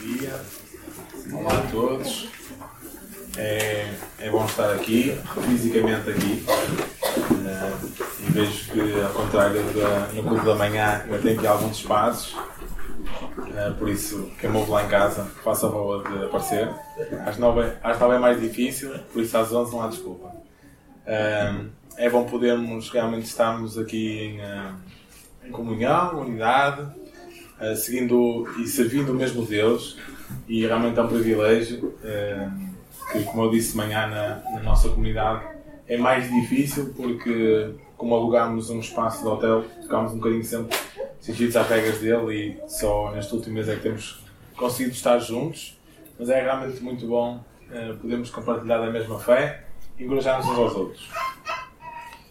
dia. Olá a todos. É, é bom estar aqui, fisicamente aqui. Uh, e vejo que, ao contrário da, no clube da manhã, eu tenho aqui alguns espaços. Uh, por isso, quem me lá em casa, faça a favor de aparecer. Às nove, às é mais difícil, por isso às onze não há desculpa. Uh, é bom podermos realmente estarmos aqui em, em comunhão, unidade, uh, seguindo e servindo o mesmo Deus, e realmente é um privilégio uh, que, como eu disse de manhã na, na, nossa comunidade, é mais difícil porque, como alugámos um espaço de hotel, ficámos um bocadinho sempre exigidos às regras dele e só neste último mês é que temos conseguido estar juntos, mas é realmente muito bom uh, podermos compartilhar a mesma fé e encorajar-nos uns aos outros.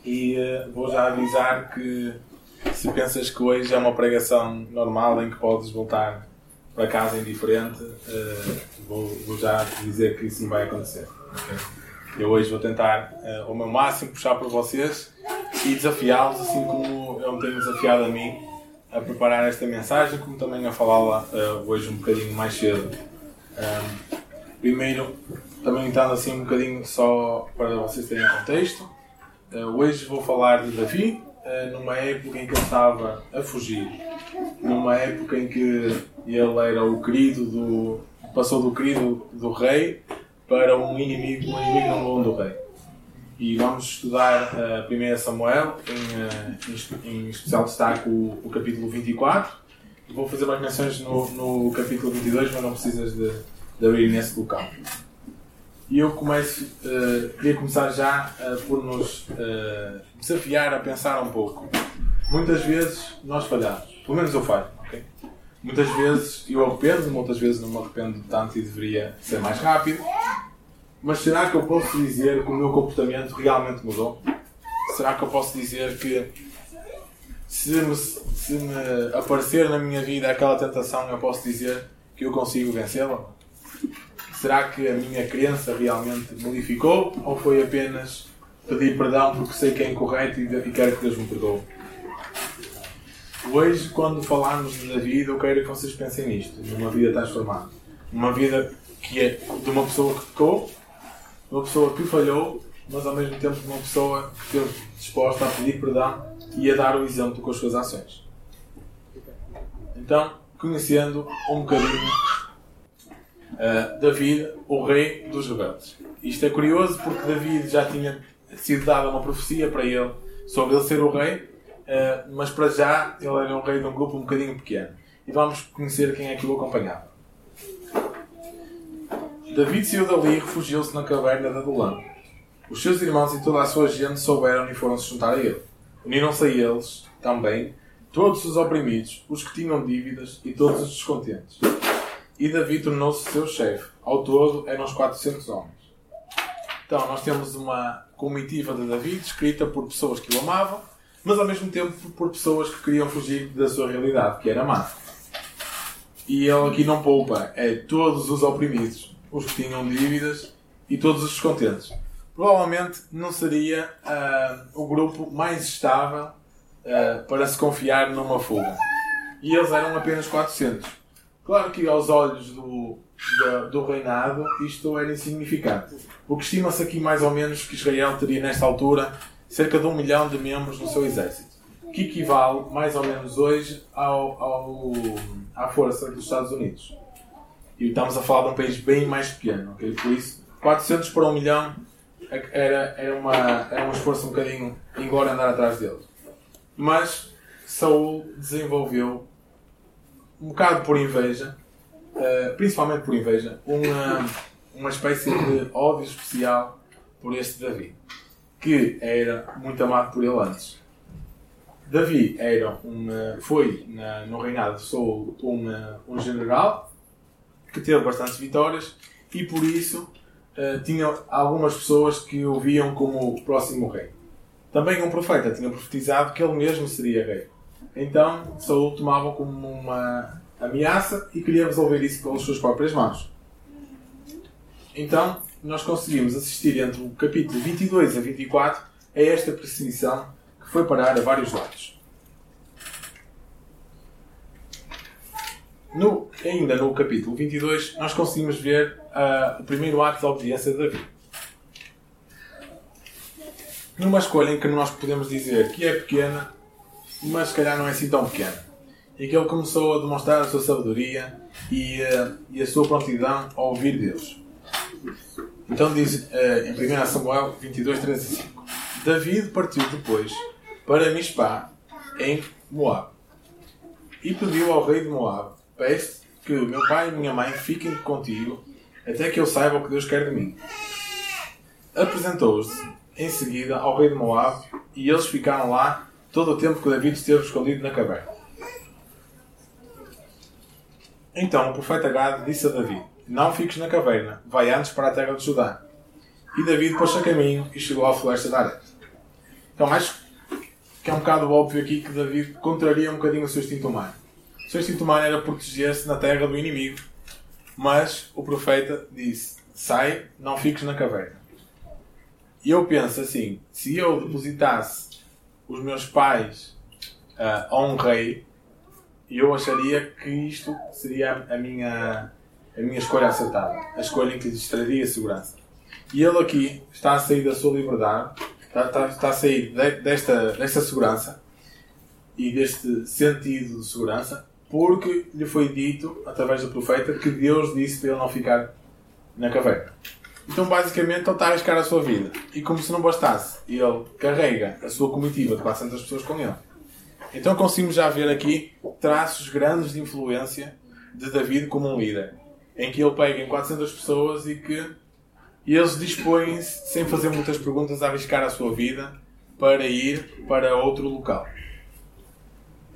E vou já avisar que se pensas que hoje é uma pregação normal em que podes voltar para casa indiferente, uh, vou, vou, já dizer que isso não vai acontecer. Okay? Eu hoje vou tentar uh, ao meu máximo puxar por vocês e desafiá-los, assim como eu me tenho desafiado a mim a preparar esta mensagem, como também a falá-la uh, hoje um bocadinho mais cedo. Um, primeiro, também entrando assim um bocadinho só para vocês terem contexto. hoje vou falar de Davi, eh, numa época em que ele estava a fugir, numa época em que ele era o querido do. passou do querido do rei para um inimigo, um inimigo não bom do rei. E vamos estudar uh, 1 Samuel, em, uh, em, especial destaque o, o capítulo 24. Vou fazer mais menções no, no capítulo 22, mas não precisas de, de abrir nesse local. E eu começo, uh, queria começar já por nos uh, desafiar a pensar um pouco. Muitas vezes nós falhamos, pelo menos eu falho, ok? Muitas vezes eu arrependo, muitas vezes não me arrependo tanto e deveria ser mais rápido. Mas será que eu posso dizer que o meu comportamento realmente mudou? Será que eu posso dizer que se me, se me aparecer na minha vida aquela tentação, eu posso dizer que eu consigo vencê-la? Será que a minha crença realmente modificou ou foi apenas pedir perdão porque sei que é incorreto e quero que Deus me perdoe? Hoje, quando falarmos da vida, eu quero que vocês pensem nisto, numa vida transformada. Uma vida que é de uma pessoa que pecou, uma pessoa que falhou, mas ao mesmo tempo de uma pessoa que esteve disposta a pedir perdão e a dar o exemplo com as suas ações. Então, conhecendo um bocadinho uh, David, o rei dos rebeldes. Isto é curioso porque David já tinha sido dada uma profecia para ele sobre ele ser o rei, uh, mas para já ele era um rei de um grupo um bocadinho pequeno. E vamos conhecer quem é que o acompanhava. David saiu dali e refugiou-se na caverna de Adulão. Os seus irmãos e toda a sua gente souberam e foram se juntar a ele. Uniram-se a eles, também, todos os oprimidos, os que tinham dívidas e todos os descontentes e Davi tornou-se seu chefe. Ao todo eram uns 400 homens. Então, nós temos uma comitiva de Davi descrita por pessoas que o amavam, mas ao mesmo tempo por pessoas que queriam fugir da sua realidade, que era má. E ele aqui não poupa, é todos os oprimidos, os que tinham dívidas e todos os descontentes. Provavelmente não seria uh, o grupo mais estável uh, para se confiar numa fuga. E eles eram apenas 400. Claro que aos olhos do, do, do reinado isto era insignificante. Porque estima-se aqui mais ou menos que Israel teria nesta altura cerca de um milhão de membros no seu exército. Que equivale mais ou menos hoje ao, ao, à força dos Estados Unidos. E estamos a falar de um país bem mais pequeno. Okay? Por isso, 400 para um milhão era, era, uma, era um esforço um bocadinho embora andar atrás deles. Mas Saul desenvolveu um bocado por inveja, uh, principalmente por inveja, uma, uma espécie de ódio especial por este Davi, que era muito amado por ele antes. Davi era um, foi, na, no reinado de Saul, um, um general que teve bastantes vitórias e por isso uh, tinha algumas pessoas que o viam como o próximo rei. Também um profeta tinha profetizado que ele mesmo seria rei. Então Saul tomava como uma ameaça e queria resolver isso pelas suas próprias mãos. Então, nós conseguimos assistir entre o capítulo 22 a 24 a esta perseguição que foi parar a vários lados. no, ainda no capítulo 22, nós conseguimos ver uh, o primeiro ato de obediência de Davi. Numa escolha em que nós podemos dizer que é pequena, mas se calhar não é assim tão pequena. E que ele começou a demonstrar a sua sabedoria e, uh, e a sua prontidão a ouvir Deus. Então diz uh, em 1 Samuel 22, 3 e 5: David partiu depois para Mispá, em Moab, e pediu ao rei de Moab: Peço que meu pai e minha mãe fiquem contigo até que eu saiba o que Deus quer de mim. Apresentou-os em seguida ao rei de Moab e eles ficaram lá todo o tempo que David esteve escondido na caverna. Então o profeta Gad disse a Davi: Não fiques na caverna, vai antes para a terra de Judá. E David pôs-se a caminho e chegou à floresta de Aret. Então acho que é um bocado óbvio aqui que David contraria um bocadinho o seu instinto humano. O seu instinto humano era proteger-se na terra do inimigo. Mas o profeta disse: Sai, não fiques na caverna. E eu penso assim: se eu depositasse os meus pais uh, a um rei, eu acharia que isto seria a minha, a minha escolha acertada. A escolha em que lhes traria segurança. E ele aqui está a sair da sua liberdade, está, está, está a sair de, desta, desta segurança e deste sentido de segurança, porque lhe foi dito, através do profeta, que Deus disse para ele não ficar na caverna. Então, basicamente, ele está a arriscar a sua vida. E como se não bastasse, ele carrega a sua comitiva de 400 pessoas com ele. Então, conseguimos já ver aqui traços grandes de influência de David como um líder. Em que ele pega em 400 pessoas e que eles dispõem-se, sem fazer muitas perguntas, a arriscar a sua vida para ir para outro local.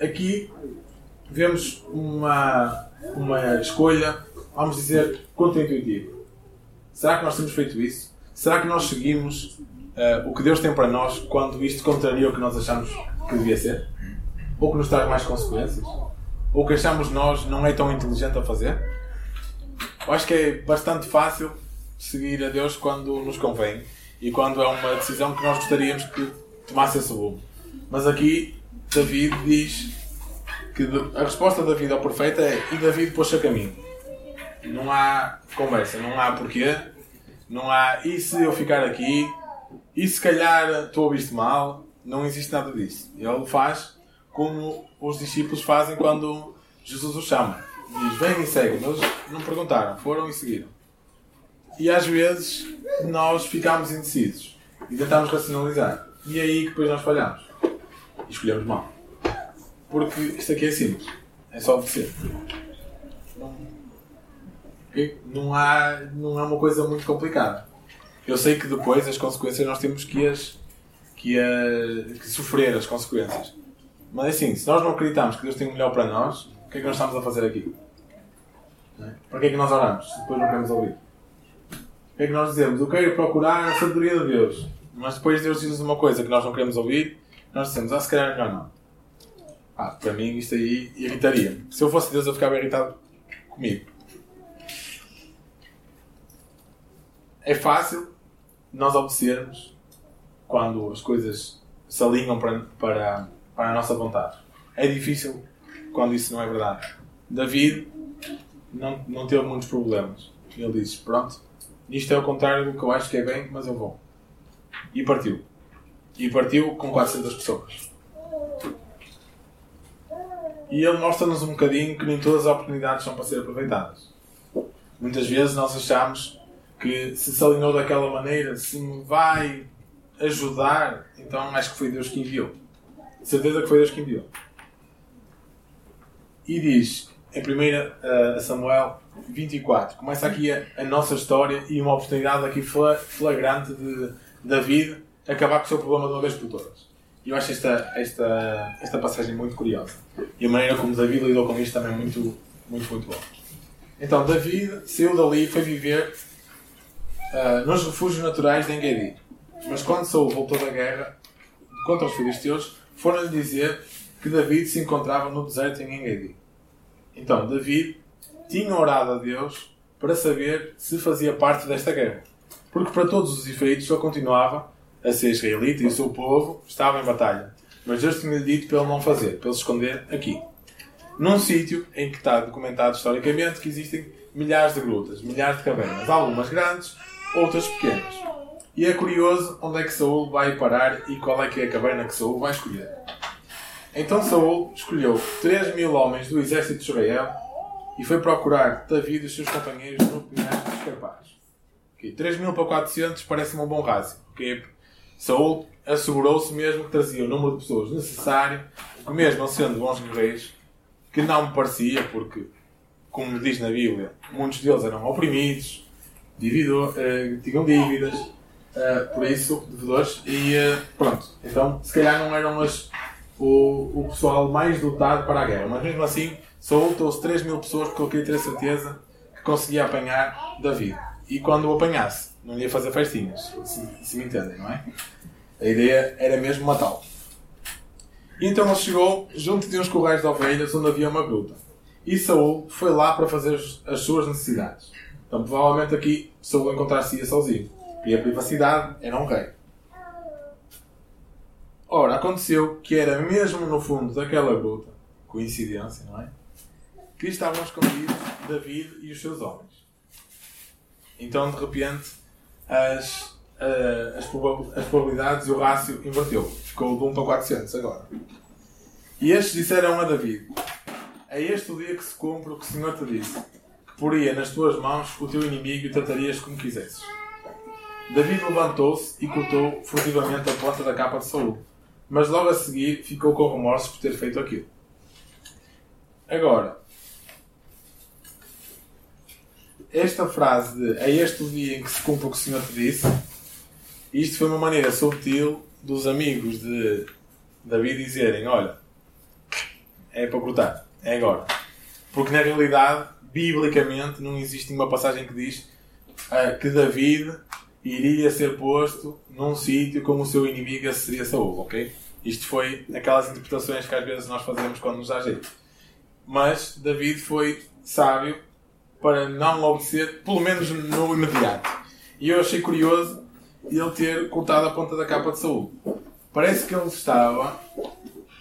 Aqui vemos uma, uma escolha, vamos dizer, contra-intuitiva. Será que nós temos feito isso? Será que nós seguimos uh, o que Deus tem para nós quando isto contraria o que nós achamos que devia ser? Ou que nos traz mais consequências? Ou que achamos nós não é tão inteligente a fazer? Eu acho que é bastante fácil seguir a Deus quando nos convém e quando é uma decisão que nós gostaríamos que tomasse esse rumo. Mas aqui David diz que a resposta da David ao profeta é e David pôs-se a caminho. Não há conversa, não há porquê, não há e se eu ficar aqui, e se calhar tu ouviste mal, não existe nada disso. Ele faz como os discípulos fazem quando Jesus os chama. Diz, vem e segue. Eles não perguntaram, foram e seguiram. E às vezes nós ficamos indecisos e tentamos racionalizar. E é aí que depois nós falhamos. E escolhemos mal. Porque isto aqui é simples. É só obedecer. Não, há, não é uma coisa muito complicada. Eu sei que depois as consequências nós temos que, as, que, que sofrer as consequências. Mas assim, se nós não acreditamos que Deus tem o melhor para nós, o que é que nós estamos a fazer aqui? É? Para que é que nós oramos se depois não queremos ouvir? O que é que nós dizemos? Eu quero procurar a sabedoria de Deus. Mas depois Deus diz-nos uma coisa que nós não queremos ouvir, nós dizemos, ah, se calhar é melhor não. Ah, para mim isto aí irritaria. Se eu fosse Deus, eu ficava irritado comigo. É fácil nós obedecermos quando as coisas se alinham para, para, para a nossa vontade. É difícil quando isso não é verdade. David não, não teve muitos problemas. Ele disse: Pronto, isto é o contrário do que eu acho que é bem, mas eu vou. E partiu. E partiu com 400 pessoas. E ele mostra-nos um bocadinho que nem todas as oportunidades são para ser aproveitadas. Muitas vezes nós achamos que se se alinhou daquela maneira, se me vai ajudar, então acho que foi Deus que enviou. Certeza que foi Deus que enviou. E diz em 1 eh, Samuel 24. Começa aqui a, a, nossa história e uma oportunidade aqui flagrante de David acabar com o seu problema de uma vez por todas. E eu acho esta, esta, esta passagem muito curiosa. E a maneira como David lidou com isto também muito, muito, muito boa. Então, David saiu dali e foi viver uh, nos refúgios naturais de Engedi. Mas quando Saul voltou da guerra contra os filisteus, foram-lhe dizer que David se encontrava no deserto em Engedi. Então, David tinha orado a Deus para saber se fazia parte desta guerra. Porque, para todos os efeitos, ele continuava a ser israelita e o seu povo estava em batalha. Mas Deus tinha dito para ele não fazer, para ele se esconder aqui. num sítio em que está documentado historicamente que existem milhares de grutas, milhares de cavernas, algumas grandes, outras pequenas. E é curioso onde é que Saul vai parar e qual é que é a caverna que Saul vai escolher. Então Saul escolheu 3 mil homens do exército de Israel e foi procurar David e os seus companheiros no penhasco escarpados. Okay. 3 mil para 400 parece-me um bom rácio. Okay. Saul assegurou-se mesmo que trazia o número de pessoas necessário, mesmo sendo bons guerreiros, que não me parecia, porque, como diz na Bíblia, muitos deles eram oprimidos, divido, uh, tinham dívidas, uh, por isso, devedores, e uh, pronto. Então, se calhar não eram as, o, o pessoal mais dotado para a guerra, mas mesmo assim, Saul trouxe 3 mil pessoas porque eu queria ter certeza que conseguia apanhar David. E quando o apanhasse, não ia fazer festinhas, se, se me entendem, não é? A ideia era mesmo matá-lo. Então ele chegou junto de uns corrais de ovelhas onde havia uma gruta. E Saul foi lá para fazer as suas necessidades. Então provavelmente aqui Saul encontrar-se sozinho. E a privacidade era um rei. Ora, aconteceu que era mesmo no fundo daquela gruta, coincidência, não é? Que estavam escondidos David e os seus homens. Então, de repente, as uh, as, as, probabilidades e o rácio inverteu. Ficou de 1 para 400 agora. E estes disseram a David: É este o dia que se cumpre o que o Senhor te disse, poria nas tuas mãos o teu inimigo e tratarias como quisesses. David levantou-se e cortou furtivamente a ponta da capa de Saul, mas logo a seguir ficou com remorsos por ter feito aquilo. Agora, esta frase de é este o dia em que se cumpre o que o Senhor te disse isto foi uma maneira subtil dos amigos de David dizerem: Olha, é para cortar, é agora. Porque na realidade, biblicamente, não existe uma passagem que diz uh, que David iria ser posto num sítio como o seu inimigo seria Saúl, ok? Isto foi aquelas interpretações que às vezes nós fazemos quando nos dá jeito. Mas David foi sábio para não obedecer, pelo menos no imediato. E eu achei curioso ele ter cortado a ponta da capa de saúde. Parece que ele estava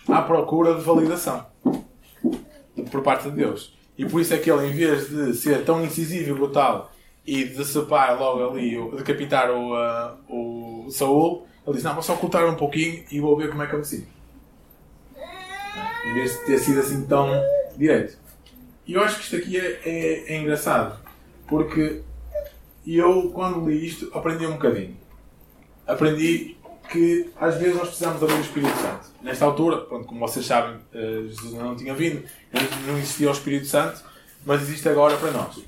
à procura de validação por parte de Deus. E por isso é que ele, em vez de ser tão incisivo e brutal e de decepar logo ali, decapitar o, uh, o Saul, ele disse: Não, vou só cortar um pouquinho e vou ver como é que eu me sinto. Em vez de ter sido assim tão direito. E eu acho que isto aqui é, é, é engraçado, porque eu, quando li isto, aprendi um bocadinho aprendi que às vezes nós precisamos abrir o Espírito Santo. Nesta altura, pronto, como vocês sabem, eh, Jesus não tinha vindo, não existia o Espírito Santo, mas existe agora para nós.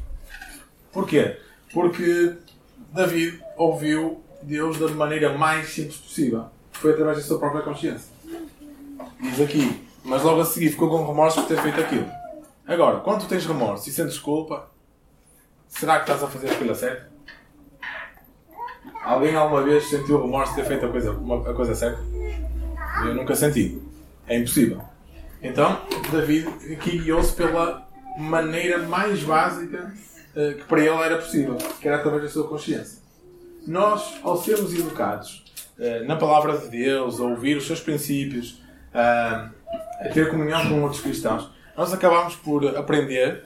Porquê? Porque David ouviu Deus da maneira mais simples possível. Foi através da sua própria consciência. Diz aqui, mas logo a seguir ficou com remorso por ter feito aquilo. Agora, quando tu tens remorso e sentes culpa, será que estás a fazer a certa? Alguém alguma vez sentiu remorso de ter feito a coisa, uma, a coisa certa? Eu nunca senti. É impossível. Então, David aqui guiou-se pela maneira mais básica uh, que para ele era possível, que era através da sua consciência. Nós, ao sermos educados uh, na palavra de Deus, a ouvir os seus princípios, uh, a ter comunhão com outros cristãos, nós acabamos por aprender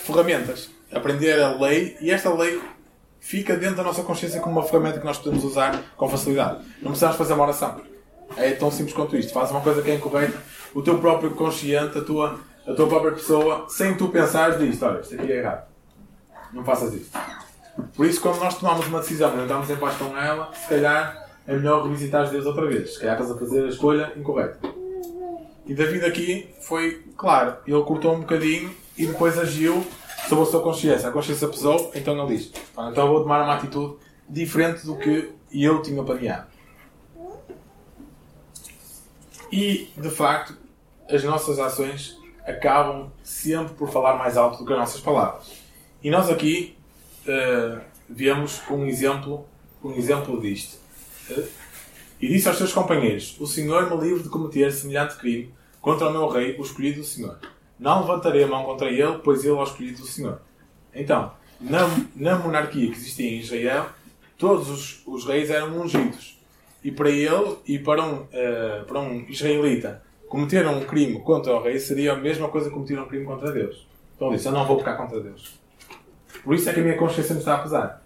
ferramentas, aprender a lei, e esta lei fica dentro da nossa consciência como uma ferramenta que nós podemos usar com facilidade. Não precisamos fazer uma oração. É tão simples quanto isto. Faz uma coisa que é incorreta, o teu próprio consciente, a tua, a tua própria pessoa, sem tu pensares, diz: Olha, isto aqui é errado. Não faças isto. Por isso, quando nós tomamos uma decisão e não em paz com ela, se calhar é melhor revisitar Deus outra vez. Se calhar estás a fazer a escolha incorreta. E David aqui foi claro. Ele cortou um bocadinho e depois agiu sobre a sua consciência. A consciência pesou, então ele diz: então vou tomar uma atitude diferente do que eu tinha planeado. E, de facto, as nossas ações acabam sempre por falar mais alto do que as nossas palavras. E nós aqui uh, vemos um exemplo, um exemplo disto. Uh, e disse aos seus companheiros: O Senhor me livre de cometer semelhante crime contra o meu rei, o escolhido do Senhor. Não levantarei a mão contra ele, pois ele é o escolhido do Senhor. Então, na, na monarquia que existia em Israel, todos os, os reis eram ungidos. E para ele e para um, uh, para um israelita cometer um crime contra o rei seria a mesma coisa que cometer um crime contra Deus. Então ele disse: Eu não vou pecar contra Deus. Por isso é que a minha consciência me está a pesar.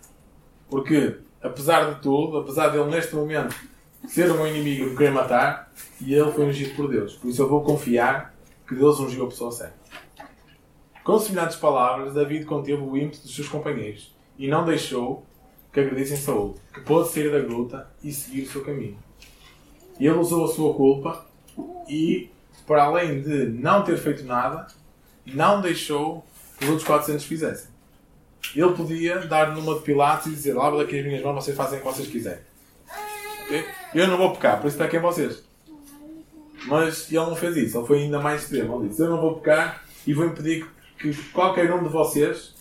Porque, apesar de tudo, apesar dele neste momento ser meu inimigo e me matar, e ele foi ungido por Deus. Por isso eu vou confiar que Deus ungiu a pessoa certa. Com semelhantes palavras, David conteve o ímpeto dos seus companheiros e não deixou que agredissem Saul, que pôde sair da gruta e seguir o seu caminho. Ele usou a sua culpa e, para além de não ter feito nada, não deixou que os outros 400 fizessem. Ele podia dar numa de Pilatos e dizer: Lava daqui as minhas mãos, vocês fazem o que vocês quiserem. Okay? Eu não vou pecar, por isso pequem vocês. Mas ele não fez isso, ele foi ainda mais extremo. Ele disse: Eu não vou pecar e vou impedir que qualquer um de vocês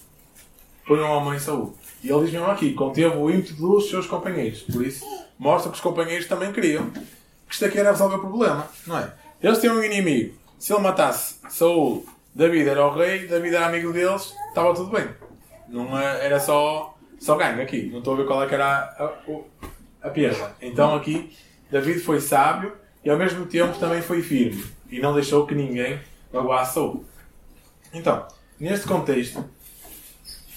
ponham a mãe em saúde. E ele diz mesmo aqui: conteve o ímpeto dos seus companheiros. Por isso, mostra que os companheiros também queriam que isto aqui era resolver o problema, não é? Eles tinham um inimigo. Se ele matasse Saúl, David era o rei, David era amigo deles, estava tudo bem. Não é, era só, só ganho aqui. Não estou a ver qual é que era a, a, a. Então aqui, David foi sábio e ao mesmo tempo também foi firme. E não deixou que ninguém Saúl. Então, neste contexto,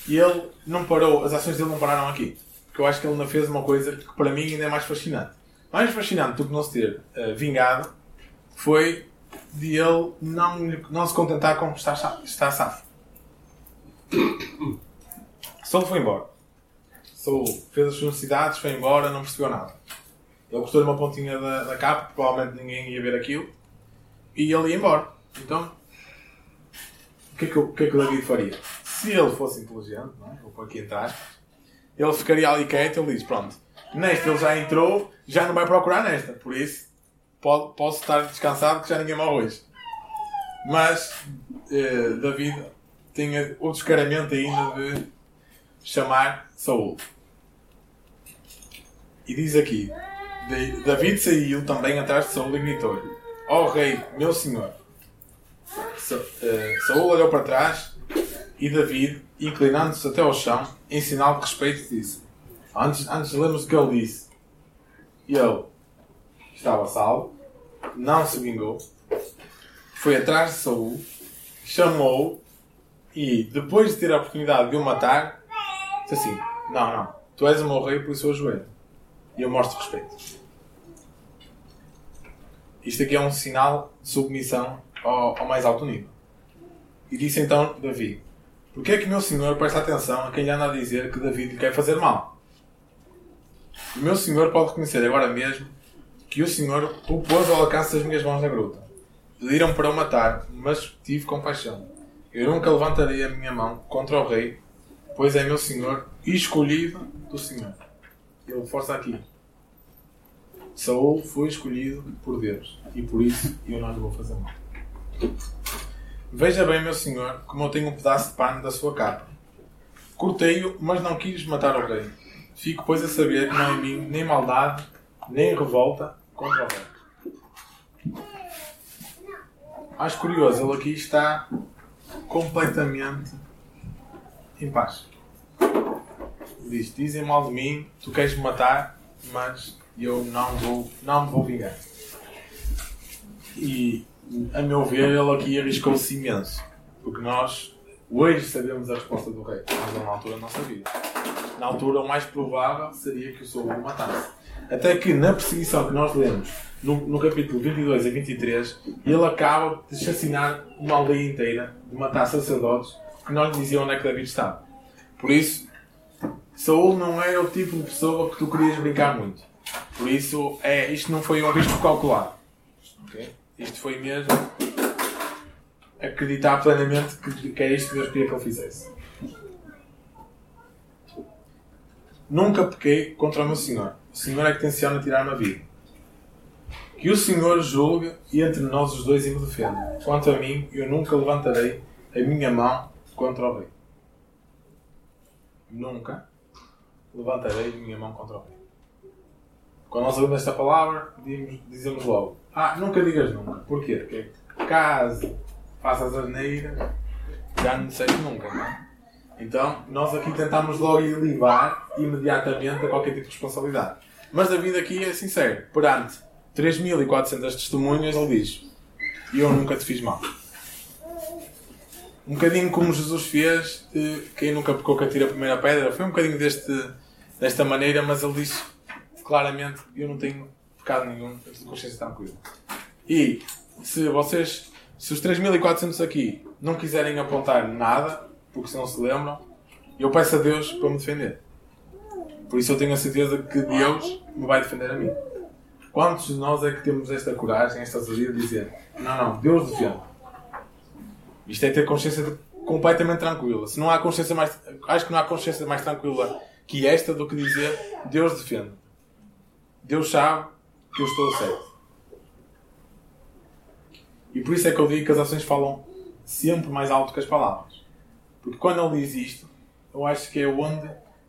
ele não parou, as ações dele não pararam aqui. Porque eu acho que ele não fez uma coisa que para mim ainda é mais fascinante. Mais fascinante do que não se ter uh, vingado foi de ele não, não se contentar com estar, estar safo. Saul foi embora. Saul fez as suas necessidades, foi embora, não percebeu nada. Ele cortou-lhe uma pontinha da, da capa, provavelmente ninguém ia ver aquilo, e ele ia embora. Então, o que é que, o, que, é que o David faria? Se ele fosse inteligente, não é? vou pôr aqui atrás, ele ficaria ali quieto e ele diz: Pronto, nesta ele já entrou, já não vai procurar nesta, por isso pode, posso estar descansado que já ninguém morre hoje. Mas eh, David tinha o descaramento ainda de chamar Saul. E diz aqui: David saiu também atrás de Saul e gritou-lhe: Ó oh, rei, meu senhor. Sa uh, Saul olhou para trás e David, inclinando-se até ao chão, em sinal de respeito, disse: Antes, antes lemos o que ele disse. Ele estava salvo, não se vingou, foi atrás de Saul, chamou e depois de ter a oportunidade de o matar, disse assim: Não, não, tu és o meu rei, por isso eu ajoelho. E eu mostro respeito. Isto aqui é um sinal de submissão ao, ao mais alto nível. E disse então Davi: Porquê é que meu senhor presta atenção a quem lhe anda a dizer que Davi lhe quer fazer mal? O meu senhor pode reconhecer agora mesmo que o senhor o pôs ao alcance das minhas mãos na gruta. Pediram para o matar, mas tive compaixão. Eu nunca levantarei a minha mão contra o rei, pois é meu senhor escolhido do senhor. Ele força aqui. Saul foi escolhido por Deus e por isso eu não lhe vou fazer mal. Veja bem, meu senhor, como eu tenho um pedaço de pano da sua capa. Cortei-o, mas não quis matar o rei. Fico, pois, a saber que não em mim nem maldade, nem revolta contra o rei. Acho curioso, ele aqui está completamente em paz. Diz: Dizem mal de mim, tu queres me matar, mas eu não vou, não me vou vingar. E, a meu ver, ele aqui arriscou-se imenso. Porque nós, hoje, sabemos a resposta do rei, mas na altura não sabia. Na altura, o mais provável seria que o Saul o matasse. Até que na perseguição que nós lemos, no, no capítulo 22 a 23, ele acaba de assassinar uma aldeia inteira, de matar sacerdotes, que não lhe diziam onde é que David estava. Por isso, Saul não era o tipo de pessoa que tu querias brincar muito. Por isso, é, isto não foi um risco calculado. Okay? Isto foi mesmo acreditar plenamente que, que era isto que Deus queria que ele fizesse. Nunca pequei contra o meu Senhor. O Senhor é que tenciona tirar-me a vida. Que o Senhor julgue e entre nós os dois e me defenda. Quanto a mim, eu nunca levantarei a minha mão contra o rei. Nunca levantarei a minha mão contra o rei. Quando nós ouvimos esta palavra, dizemos logo: Ah, nunca digas nunca. Porquê? Porque caso faças asneira, já não disseste nunca, não é? Então, nós aqui tentamos logo livrar imediatamente a qualquer tipo de responsabilidade. Mas David aqui é sincero. Perante 3.400 testemunhas, ele diz: eu nunca te fiz mal. Um bocadinho como Jesus fez, quem nunca pecou que atira a primeira pedra, foi um bocadinho deste, desta maneira, mas ele disse claramente: Eu não tenho pecado nenhum, eu tenho consciência tranquila. E se vocês, se os 3400 aqui não quiserem apontar nada, porque se não se lembram, eu peço a Deus para me defender. Por isso eu tenho a certeza que Deus me vai defender a mim. Quantos de nós é que temos esta coragem, esta ousadia de dizer: Não, não, Deus defende. Isto é ter consciência completamente tranquila. Se não há consciência mais, acho que não há consciência mais tranquila que esta do que dizer Deus defende. Deus sabe que eu estou certo. E por isso é que eu digo que as ações falam sempre mais alto que as palavras. Porque quando ele diz isto, eu acho que é onde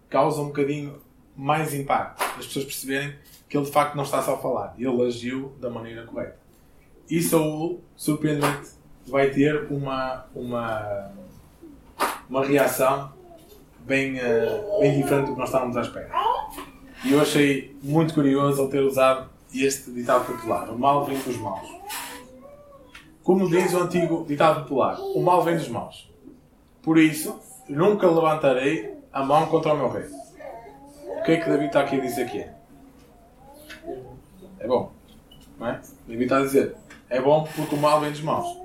causa um bocadinho mais impacto. As pessoas perceberem que ele de facto não está só a falar. Ele agiu da maneira correta. E Saul, surpreendentemente, vai ter uma, uma, uma reação bem, uh, bem diferente do que nós estávamos à espera. E eu achei muito curioso ele ter usado este ditado popular: O mal vem dos maus. Como diz o antigo ditado popular: O mal vem dos maus. Por isso, nunca levantarei a mão contra o meu rei. O que é que David está aqui a dizer que é? É bom. Não é? David está a dizer: É bom porque o mal vem dos maus.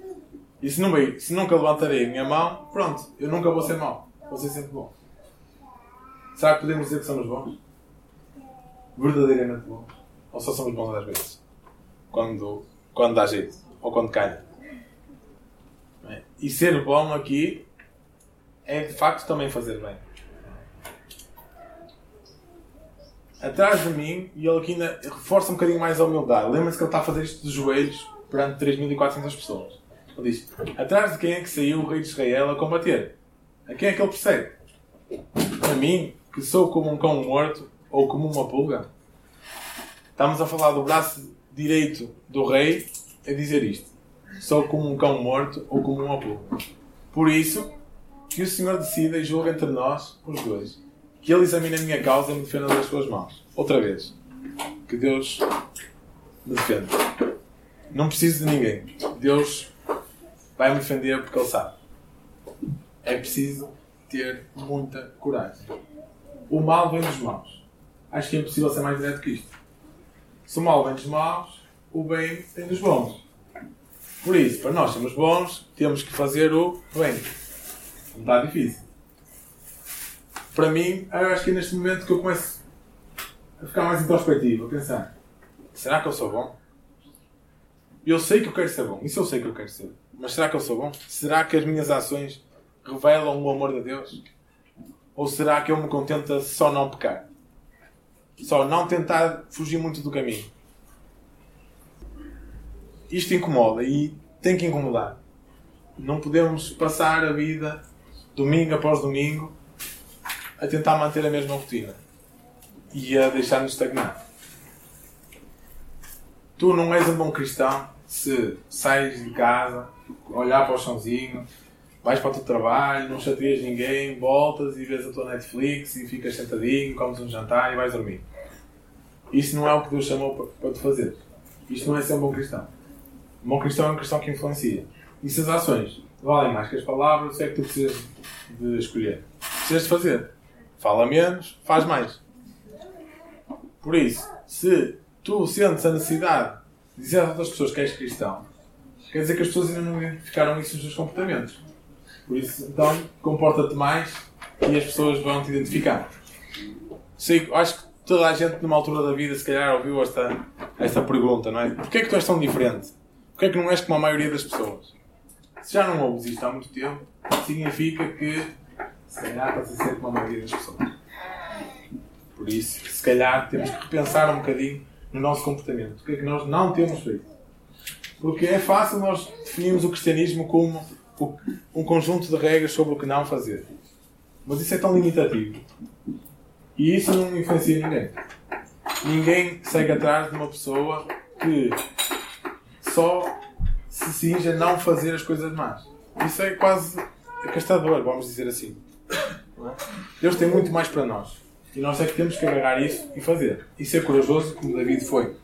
E se, não, se nunca levantarei a minha mão, pronto, eu nunca vou ser mau. Vou ser sempre bom. Será que podemos dizer que somos bons? Verdadeiramente bons? Ou só somos bons às vezes? Quando, quando dá jeito. Ou quando calha. E ser bom aqui é de facto também fazer bem. atrás de mim e ele aqui ainda reforça um bocadinho mais a humildade. Lembra-se que ele está a fazer isto de joelhos perante 3.400 pessoas. Ele diz: Atrás de quem é que saiu o rei de Israel a combater? A quem é que ele persegue? A mim, que sou como um cão morto ou como uma pulga? Estamos a falar do braço direito do rei a dizer isto: Sou como um cão morto ou como uma pulga. Por isso, que o Senhor decida e julgue entre nós, os dois que Ele examine a minha causa e me defenda das suas mãos. Outra vez. Que Deus me defenda. Não preciso de ninguém. Deus vai me defender porque Ele sabe. É preciso ter muita coragem. O mal vem dos maus. Acho que é impossível ser mais direto que isto. Se o mal vem dos maus, o bem vem dos bons. Por isso, para nós sermos bons, temos que fazer o bem. Não está difícil para mim, eu acho que é neste momento que eu começo a ficar mais introspectivo, a pensar: será que eu sou bom? Eu sei que eu quero ser bom, isso eu sei que eu quero ser. Mas será que eu sou bom? Será que as minhas ações revelam o amor de Deus? Ou será que eu me contento só não pecar? Só não tentar fugir muito do caminho? Isto incomoda e tem que incomodar. Não podemos passar a vida domingo após domingo a tentar manter a mesma rotina e a deixar-nos estagnar. Tu não és um bom cristão se sais de casa, olhar para o chãozinho, vais para o teu trabalho, não chateias ninguém, voltas e vês a tua Netflix e ficas sentadinho, comes um jantar e vais dormir. Isso não é o que Deus chamou para, te fazer. Isto não é ser um bom cristão. Um bom cristão é um cristão que influencia. E se as ações valem mais que as palavras, o que é que tu precisas de escolher? Precisas de fazer. Fala menos, faz mais. Por isso, se tu sentes a necessidade de dizer às outras pessoas que és cristão, quer dizer que as pessoas ainda não identificaram isso nos seus comportamentos. Por isso, então, comporta-te mais e as pessoas vão te identificar. Sei, acho que toda a gente, numa altura da vida, se calhar ouviu esta, esta pergunta, não é? Porquê é que tu és tão diferente? Porquê é que não és como a maioria das pessoas? Se já não ouves isto há muito tempo, significa que se calhar para ser sempre uma maioria das pessoas. Por isso, se calhar temos que repensar um bocadinho no nosso comportamento. O que é que nós não temos feito? Porque é fácil nós definirmos o cristianismo como um conjunto de regras sobre o que não fazer. Mas isso é tão limitativo. E isso não influencia ninguém. Ninguém segue atrás de uma pessoa que só se cinge a não fazer as coisas más. Isso é quase castador, vamos dizer assim. Deus tem muito mais para nós. E nós é que temos que agarrar isso e fazer. E ser corajoso, como David foi.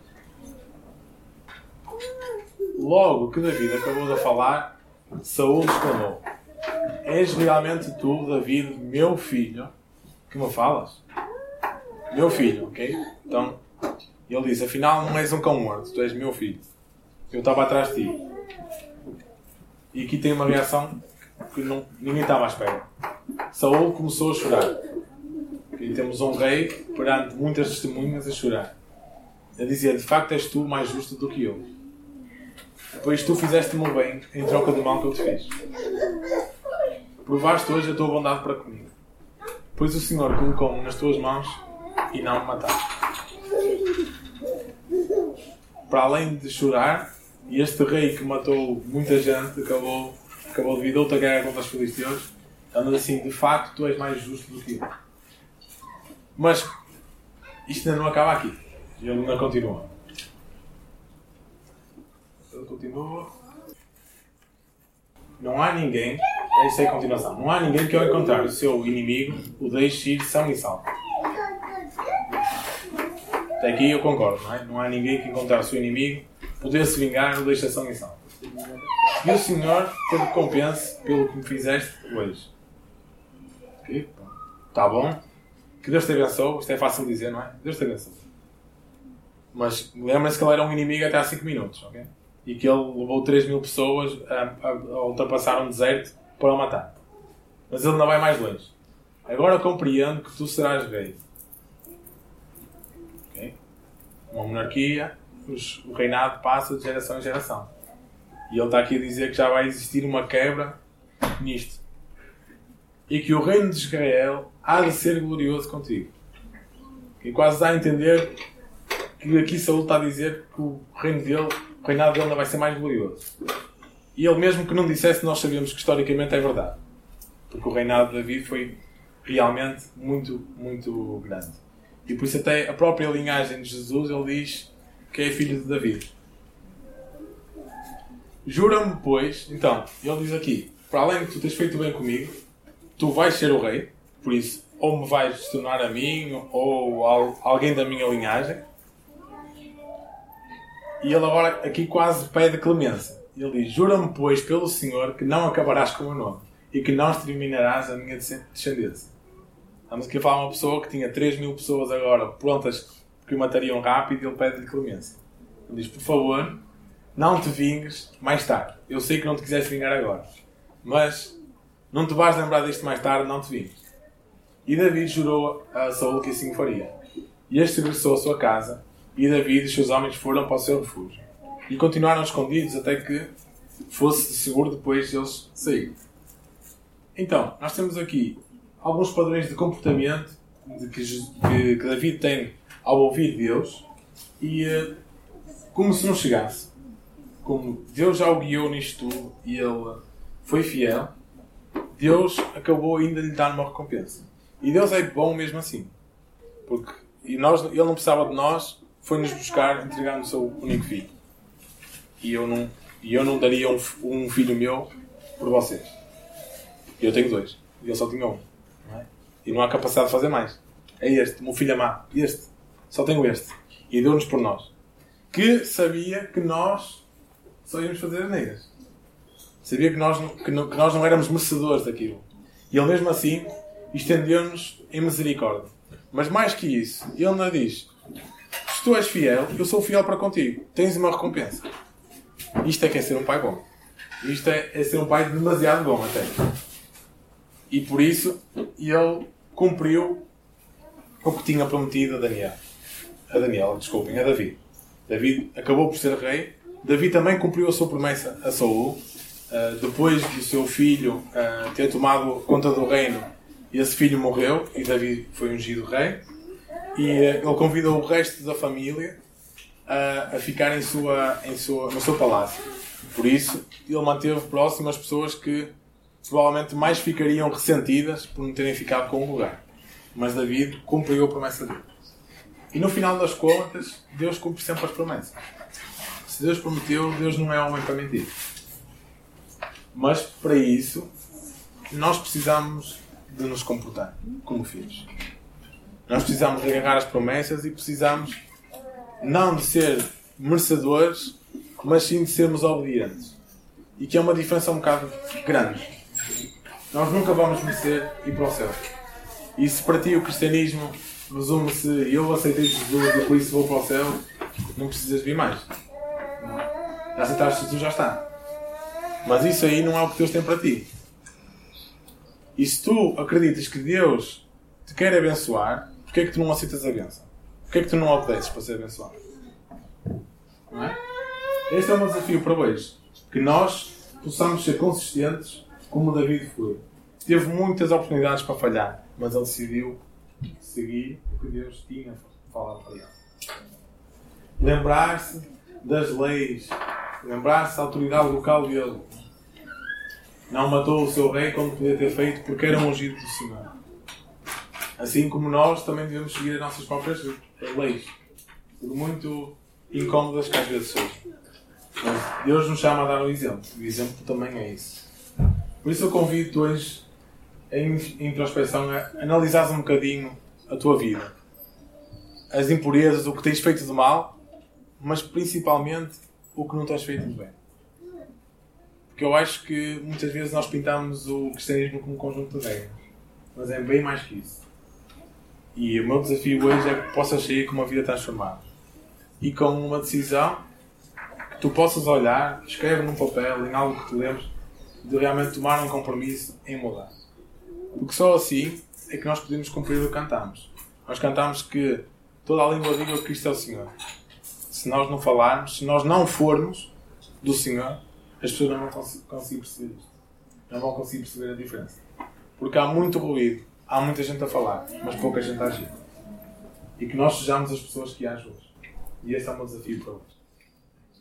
Logo que David acabou de falar, Saúl exclamou: És realmente tu, David, meu filho, que me falas? Meu filho, ok? Então, ele disse: Afinal, não és um cão morto, tu és meu filho. Eu estava atrás de ti. E aqui tem uma reação que não, ninguém estava à espera. Saúl começou a chorar. E temos um rei perante muitas testemunhas a chorar. A dizer: De facto, és tu mais justo do que eu. Pois tu fizeste-me o bem em troca do mal que eu te fiz. Provaste hoje a tua bondade para comigo. Pois o Senhor colocou-me nas tuas mãos e não me mataste. Para além de chorar, este rei que matou muita gente acabou, acabou devido a outra guerra contra os filisteus, andando assim, de facto, tu és mais justo do que eu. Mas isto ainda não acaba aqui. Ele ainda continua. Continua. Não há ninguém, esta é a continuação, não há ninguém que ao encontrar o seu inimigo o deixe ir são e salvo. Até aqui eu concordo, não é? Não há ninguém que encontrar o seu inimigo poder se vingar o deixe são e salvo. E o Senhor te recompense pelo que me fizeste hoje. Ok? Está bom? Que Deus te abençoe. Isto é fácil dizer, não é? Deus te abençoe. Mas lembra-se que ele era um inimigo até há 5 minutos, ok? E que ele levou 3 mil pessoas a, a, a ultrapassar um deserto para o matar. Mas ele não vai mais longe. Agora compreendo que tu serás rei. Okay? Uma monarquia, os, o reinado passa de geração em geração. E ele está aqui a dizer que já vai existir uma quebra nisto. E que o reino de Israel há de ser glorioso contigo. E quase dá a entender que aqui Saúl está a dizer que o reino dele, o reinado dele não vai ser mais glorioso. E ele mesmo que não dissesse, nós sabemos que historicamente é verdade. Porque o reinado de Davi foi realmente muito, muito grande. E por isso até a própria linhagem de Jesus, ele diz que é filho de Davi. Jura-me, pois, então, ele diz aqui, para além de tu teres feito bem comigo, tu vais ser o rei, por isso, ou me vais tornar a mim, ou alguém da minha linhagem, e ele agora aqui quase pede clemência. Ele diz: Jura-me, pois, pelo Senhor, que não acabarás com o meu nome e que não exterminarás a minha descendência. Estamos aqui a falar de uma pessoa que tinha 3 mil pessoas agora prontas que o matariam rápido e ele pede-lhe clemência. Ele diz: Por favor, não te vingues mais tarde. Eu sei que não te quiseste vingar agora, mas não te vais lembrar disto mais tarde, não te vingues. E David jurou a Saul que assim faria. E este regressou à sua casa e David e os seus homens foram para o seu refúgio. E continuaram escondidos até que fosse seguro depois eles saírem. Então, nós temos aqui alguns padrões de comportamento de que, que, que David tem ao ouvir Deus e uh, como se não chegasse. Como Deus já o guiou nisto tudo e ele foi fiel, Deus acabou ainda de lhe dar uma recompensa. E Deus é bom mesmo assim. Porque e nós, ele não precisava de nós foi-nos buscar entregando o seu único filho. E eu não, e eu não daria um, um filho meu por vocês. Eu tenho dois. E ele só tinha um. É? E não há capacidade de fazer mais. É este, meu filho amado. Este. Só tenho este. E deu-nos por nós. Que sabia que nós só íamos fazer asneiras. Sabia que nós, que, não, que nós não éramos merecedores daquilo. E ele mesmo assim estendeu-nos em misericórdia. Mas mais que isso, ele não diz: se tu és fiel, eu sou fiel para contigo. Tens uma recompensa. Isto é que é ser um pai bom. Isto é, é ser um pai demasiado bom até. E por isso ele cumpriu o que tinha prometido a Daniel. A Daniel, desculpem, a Davi. Davi acabou por ser rei. Davi também cumpriu a sua promessa a Saul. Uh, depois do seu filho uh, ter tomado conta do reino, esse filho morreu e Davi foi ungido rei e eh, ele convidou o resto da família a, a ficar em sua, em sua, no seu palácio. Por isso, ele manteve próximo as pessoas que provavelmente mais ficariam ressentidas por não terem ficado com o lugar. Mas David cumpriu a promessa dele. E no final das contas, Deus cumpre sempre as promessas. Se Deus prometeu, Deus não é homem para mentir. Mas para isso, nós precisamos de nos comportar como filhos. Nós precisamos de agarrar as promessas e precisamos não de ser merecedores, mas sim de sermos obedientes. E que é uma diferença um bocado grande. Nós nunca vamos merecer ir para o céu. E se para ti o cristianismo resume-se eu aceitei Jesus e por isso vou para o céu, não precisas vir mais. Já aceitaste Jesus, já está. Mas isso aí não é o que Deus tem para ti. E se tu acreditas que Deus te quer abençoar, porquê é que tu não aceitas a benção? Porquê é que tu não obedeces para ser abençoado? Não é? Este é um desafio para hoje. Que nós possamos ser consistentes como David foi. Teve muitas oportunidades para falhar, mas ele decidiu seguir o que Deus tinha falado para ele. Lembrar-se das leis, lembrar-se da autoridade local dele. Não matou o seu rei como podia ter feito porque era ungido do Senhor. Assim como nós também devemos seguir as nossas próprias leis. Muito incómodas que às vezes sejam. Mas Deus nos chama a dar um exemplo. O exemplo também é isso. Por isso eu convido-te hoje, em introspeção, a analisares um bocadinho a tua vida. As impurezas, o que tens feito de mal, mas principalmente o que não tens feito de bem. Porque eu acho que muitas vezes nós pintamos o cristianismo como um conjunto de regras. Mas é bem mais que isso. E o meu desafio hoje é que possas sair com uma vida transformada. E com uma decisão que tu possas olhar, escreve num papel, em algo que te lembres, de realmente tomar um compromisso em mudar. Porque só assim é que nós podemos cumprir o que cantamos. Nós cantamos que toda a língua diga que Cristo é o Senhor. Se nós não falarmos, se nós não formos do Senhor, as pessoas não vão conseguir perceber isto. Não vão conseguir perceber a diferença. Porque há muito ruído, há muita gente a falar, mas pouca gente a agir. E que nós sejamos as pessoas que agem hoje. E esse é o meu desafio para hoje.